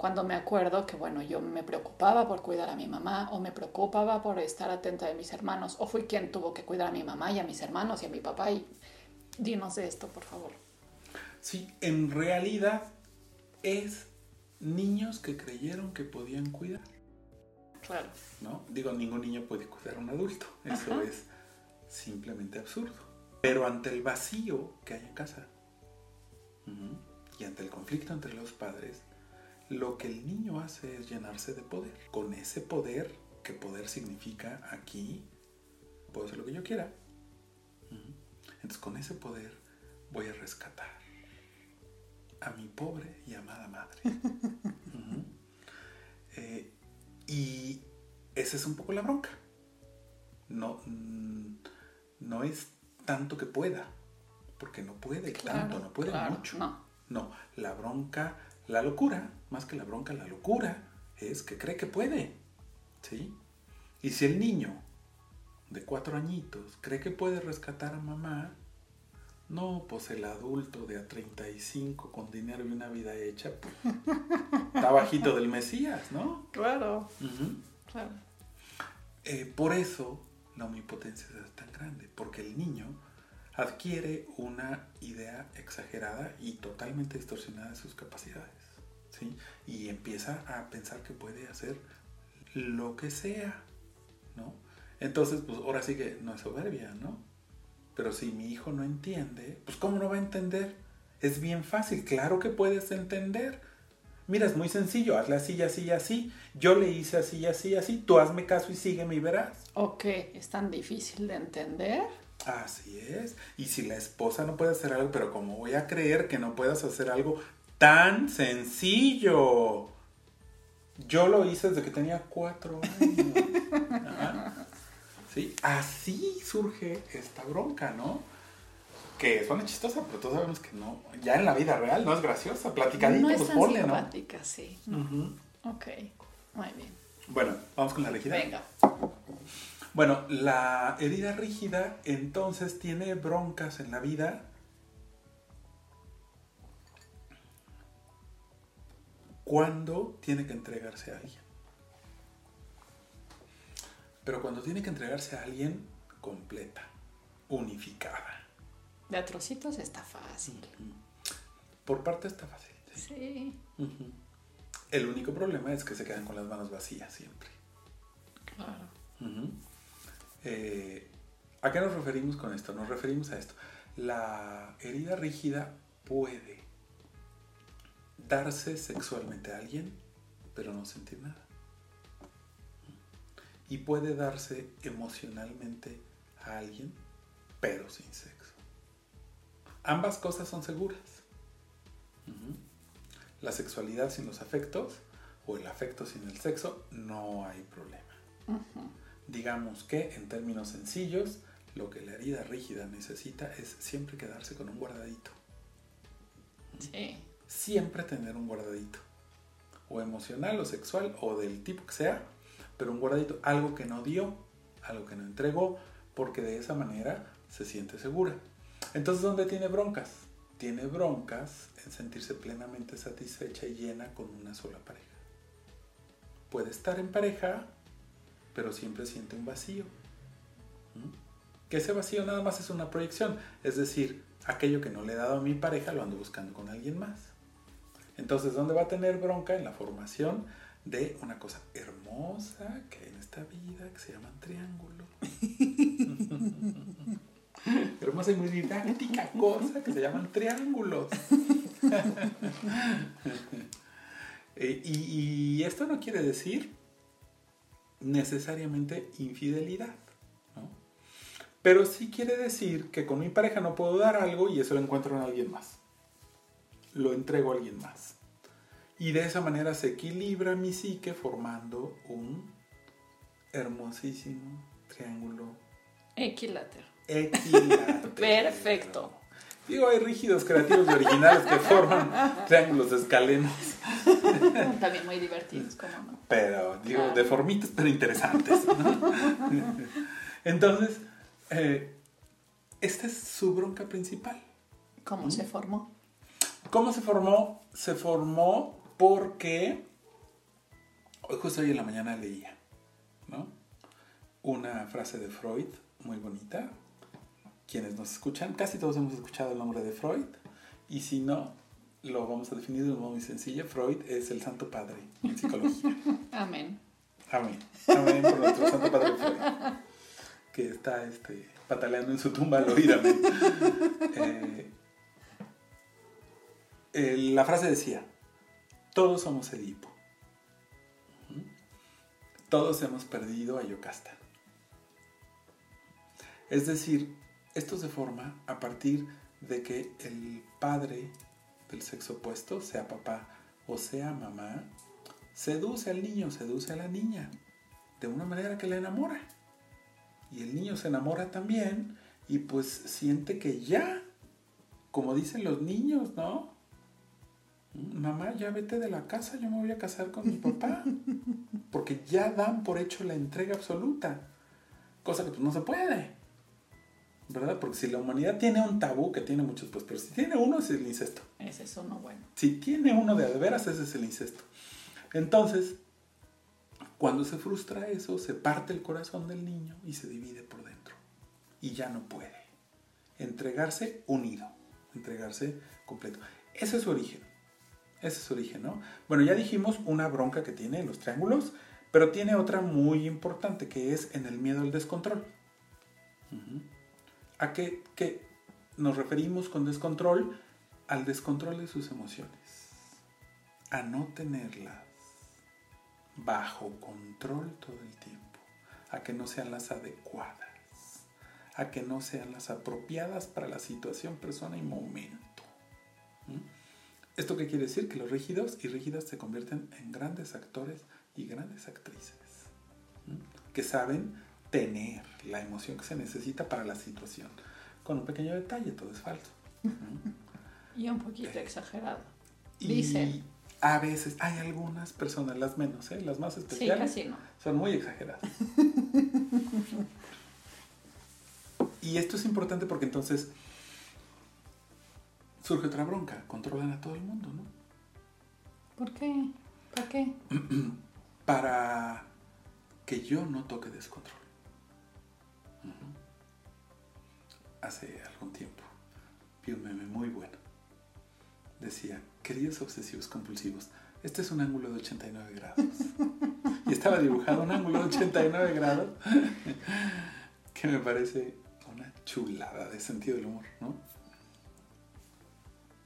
cuando me acuerdo que, bueno, yo me preocupaba por cuidar a mi mamá o me preocupaba por estar atenta de mis hermanos o fui quien tuvo que cuidar a mi mamá y a mis hermanos y a mi papá y dinos esto, por favor. Sí, en realidad es niños que creyeron que podían cuidar. Claro. ¿No? Digo, ningún niño puede cuidar a un adulto. Eso es simplemente absurdo. Pero ante el vacío que hay en casa y ante el conflicto entre los padres, lo que el niño hace es llenarse de poder. Con ese poder, que poder significa aquí, puedo hacer lo que yo quiera. Entonces con ese poder voy a rescatar a mi pobre y amada madre. [LAUGHS] Eh, y esa es un poco la bronca. No, mm, no es tanto que pueda, porque no puede tanto, no puede mucho. No. no, la bronca la locura, más que la bronca, la locura es que cree que puede. ¿Sí? Y si el niño de cuatro añitos cree que puede rescatar a mamá, no, pues el adulto de a 35 con dinero y una vida hecha, pues, [LAUGHS] está bajito del Mesías, ¿no? Claro. claro. Eh, por eso la omnipotencia es tan grande, porque el niño adquiere una idea exagerada y totalmente distorsionada de sus capacidades. Y empieza a pensar que puede hacer lo que sea, ¿no? Entonces, pues ahora sí que no es soberbia, ¿no? Pero si mi hijo no entiende, pues ¿cómo no va a entender? Es bien fácil, claro que puedes entender. Mira, es muy sencillo, hazle así, así, así. Yo le hice así, así, así. Tú hazme caso y sígueme y verás. Ok, es tan difícil de entender. Así es. Y si la esposa no puede hacer algo, pero como voy a creer que no puedas hacer algo tan sencillo. Yo lo hice desde que tenía cuatro años. ¿Sí? Así surge esta bronca, ¿no? Que suena chistosa, pero todos sabemos que no. Ya en la vida real no es graciosa. Platicadito, no es pues ¿no? sí. Ok, muy bien. Bueno, vamos con la rígida. Venga. Bueno, la herida rígida entonces tiene broncas en la vida cuando tiene que entregarse a alguien. Pero cuando tiene que entregarse a alguien completa, unificada. De atrocitos está fácil. Por parte está fácil. Sí. El único problema es que se quedan con las manos vacías siempre. Claro. Eh, ¿A qué nos referimos con esto? Nos referimos a esto. La herida rígida puede darse sexualmente a alguien, pero no sentir nada. Y puede darse emocionalmente a alguien, pero sin sexo. Ambas cosas son seguras. La sexualidad sin los afectos o el afecto sin el sexo, no hay problema. Digamos que, en términos sencillos, lo que la herida rígida necesita es siempre quedarse con un guardadito. Sí siempre tener un guardadito. O emocional o sexual o del tipo que sea, pero un guardadito, algo que no dio, algo que no entregó, porque de esa manera se siente segura. Entonces, ¿dónde tiene broncas? Tiene broncas en sentirse plenamente satisfecha y llena con una sola pareja. Puede estar en pareja, pero siempre siente un vacío. Que ese vacío nada más es una proyección, es decir, aquello que no le he dado a mi pareja lo ando buscando con alguien más. Entonces, ¿dónde va a tener bronca? En la formación de una cosa hermosa que hay en esta vida que se llaman triángulos. [LAUGHS] hermosa y muy didáctica cosa que se llaman triángulos. [LAUGHS] Eh, y, esto no quiere decir necesariamente infidelidad. Pero sí quiere decir que con mi pareja no puedo dar algo y eso lo encuentro en alguien más lo entrego a alguien más. Y de esa manera se equilibra mi psique formando un hermosísimo triángulo. Equilátero. Equilátero. [LAUGHS] Perfecto. Digo, hay rígidos creativos y originales que forman triángulos escalenos. [LAUGHS] También muy divertidos, ¿cómo no? Pero, digo, deformitos, pero interesantes. [LAUGHS] Entonces, eh, esta es su bronca principal. ¿Cómo se formó? ¿Cómo se formó? Se formó porque Hoy justo hoy en la mañana leía, ¿no? Una frase de Freud muy bonita. Quienes nos escuchan, casi todos hemos escuchado el nombre de Freud. Y si no, lo vamos a definir de un modo muy sencillo. Freud es el santo padre en psicología. [LAUGHS] Amén. Amén. Amén por nuestro santo padre Freud. Que está este, pataleando en su tumba al oír amén. Eh, la frase decía, todos somos Edipo. Todos hemos perdido a Yocasta. Es decir, esto se forma a partir de que el padre del sexo opuesto, sea papá o sea mamá, seduce al niño, seduce a la niña, de una manera que la enamora. Y el niño se enamora también y pues siente que ya, como dicen los niños, ¿no? Mamá, ya vete de la casa, yo me voy a casar con mi papá. [LAUGHS] Porque ya dan por hecho la entrega absoluta. Cosa que pues no se puede. ¿Verdad? Porque si la humanidad tiene un tabú, que tiene muchos, pues, pero si tiene uno es el incesto. Ese es uno bueno. Si tiene uno de veras, ese es el incesto. Entonces, cuando se frustra eso, se parte el corazón del niño y se divide por dentro. Y ya no puede. Entregarse unido. Entregarse completo. Ese es su origen. Ese es su origen, ¿no? Bueno, ya dijimos una bronca que tiene en los triángulos, pero tiene otra muy importante que es en el miedo al descontrol. ¿A qué, qué nos referimos con descontrol? Al descontrol de sus emociones. A no tenerlas bajo control todo el tiempo. A que no sean las adecuadas. A que no sean las apropiadas para la situación, persona y momento. ¿Esto qué quiere decir? Que los rígidos y rígidas se convierten en grandes actores y grandes actrices. Que saben tener la emoción que se necesita para la situación. Con un pequeño detalle, todo es falso. Y un poquito exagerado. Y Dicen. a veces hay algunas personas, las menos, ¿eh? las más Sí, especiales, casi no. son muy exageradas. [LAUGHS] y esto es importante porque entonces surge otra bronca, controlan a todo el mundo, ¿no? ¿Por qué? ¿Para qué? [CLEARS THROAT] Para que yo no toque descontrol. Hace algún tiempo vi un meme muy bueno. Decía, queridos obsesivos compulsivos, este es un ángulo de 89 grados. [LAUGHS] Y estaba dibujado un ángulo de 89 grados [LAUGHS] que me parece una chulada de sentido del humor, ¿no?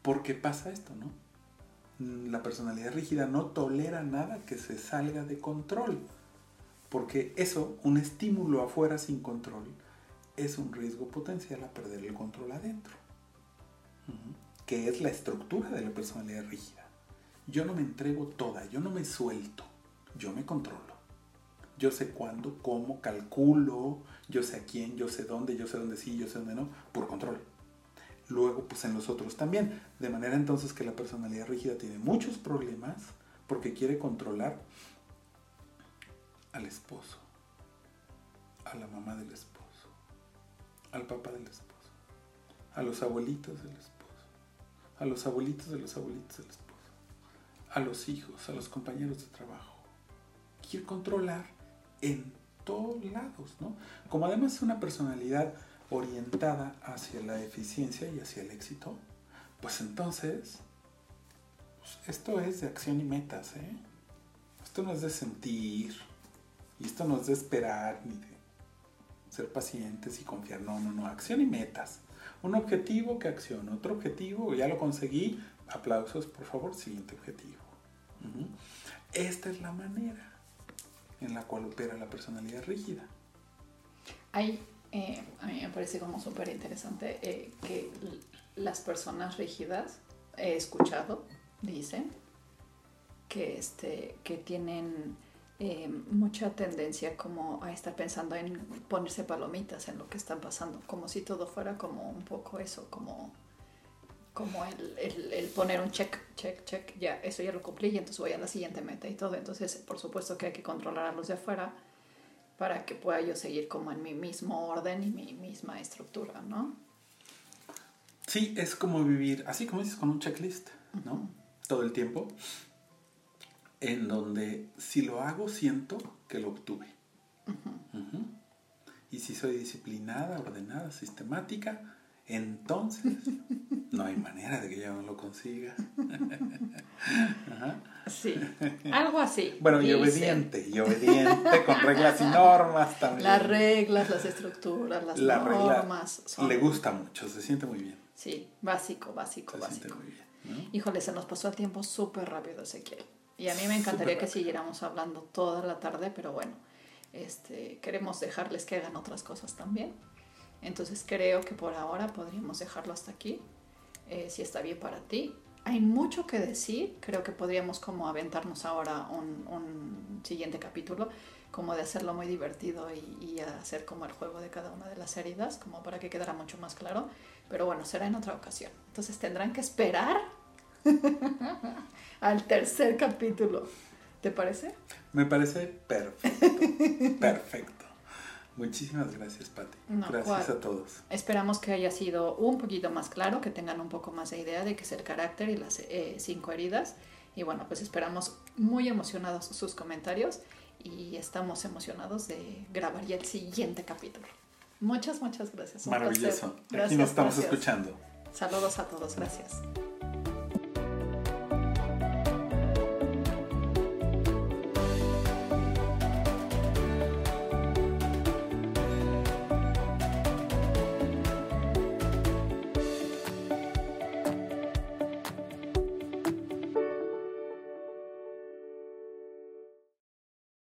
Porque pasa esto, ¿no? La personalidad rígida no tolera nada que se salga de control. Porque eso, un estímulo afuera sin control, es un riesgo potencial a perder el control adentro. Que es la estructura de la personalidad rígida. Yo no me entrego toda, yo no me suelto, yo me controlo. Yo sé cuándo, cómo, calculo, yo sé a quién, yo sé dónde, yo sé dónde sí, yo sé dónde no, por control. Luego, pues en los otros también. De manera entonces que la personalidad rígida tiene muchos problemas porque quiere controlar al esposo, a la mamá del esposo, al papá del esposo, a los abuelitos del esposo, a los abuelitos de los abuelitos del esposo, a los hijos, a los compañeros de trabajo. Quiere controlar en todos lados, ¿no? Como además es una personalidad orientada hacia la eficiencia y hacia el éxito, pues entonces, pues esto es de acción y metas, ¿eh? Esto no es de sentir, y esto no es de esperar, ni de ser pacientes y confiar, no, no, no, acción y metas. Un objetivo que acción, otro objetivo, ya lo conseguí, aplausos, por favor, siguiente objetivo. Ujú. Esta es la manera en la cual opera la personalidad rígida. Hay, eh, a mí me parece como súper interesante eh, que las personas rígidas, he escuchado, dicen, que, este, que tienen eh, mucha tendencia como a estar pensando en ponerse palomitas en lo que está pasando, como si todo fuera como un poco eso, como, como el, el- el poner un check, check, check, ya, eso ya lo cumplí y entonces voy a la siguiente meta y todo. Entonces, por supuesto que hay que controlar a los de afuera para que pueda yo seguir como en mi mismo orden y mi misma estructura, ¿no? Sí, es como vivir, así como dices, con un checklist, ¿no? Todo el tiempo. en donde si lo hago siento que lo obtuve. Y si soy disciplinada, ordenada, sistemática, entonces no hay manera de que yo no lo consiga. Ajá. Sí, algo así. Bueno, y obediente, y obediente con reglas y normas también. Las reglas, las estructuras, las La normas. son- le gusta mucho, se siente muy bien. Sí, básico, básico, Se siente básico. muy bien. ¿no? Híjole, se nos pasó el tiempo súper rápido, Ezequiel. Y a mí me encantaría que siguiéramos hablando toda la tarde, pero bueno, este, queremos dejarles que hagan otras cosas también. Entonces creo que por ahora podríamos dejarlo hasta aquí, eh, si está bien para ti. Hay mucho que decir, creo que podríamos como aventarnos ahora un, un siguiente capítulo, como de hacerlo muy divertido y, hacer como el juego de cada una de las heridas, como para que quedara mucho más claro. Pero bueno, será en otra ocasión. Entonces tendrán que esperar [LAUGHS] al tercer capítulo. ¿Te parece? Me parece perfecto. [LAUGHS] perfecto. Muchísimas gracias, Pati. No, gracias a todos. Esperamos que haya sido un poquito más claro, que tengan un poco más de idea de qué es el carácter y las eh, cinco heridas. Y bueno, pues esperamos muy emocionados sus comentarios y estamos emocionados de grabar ya el siguiente capítulo. Muchas, muchas gracias. Un Maravilloso. placer. Aquí nos estamos gracias. escuchando. Saludos a todos, gracias.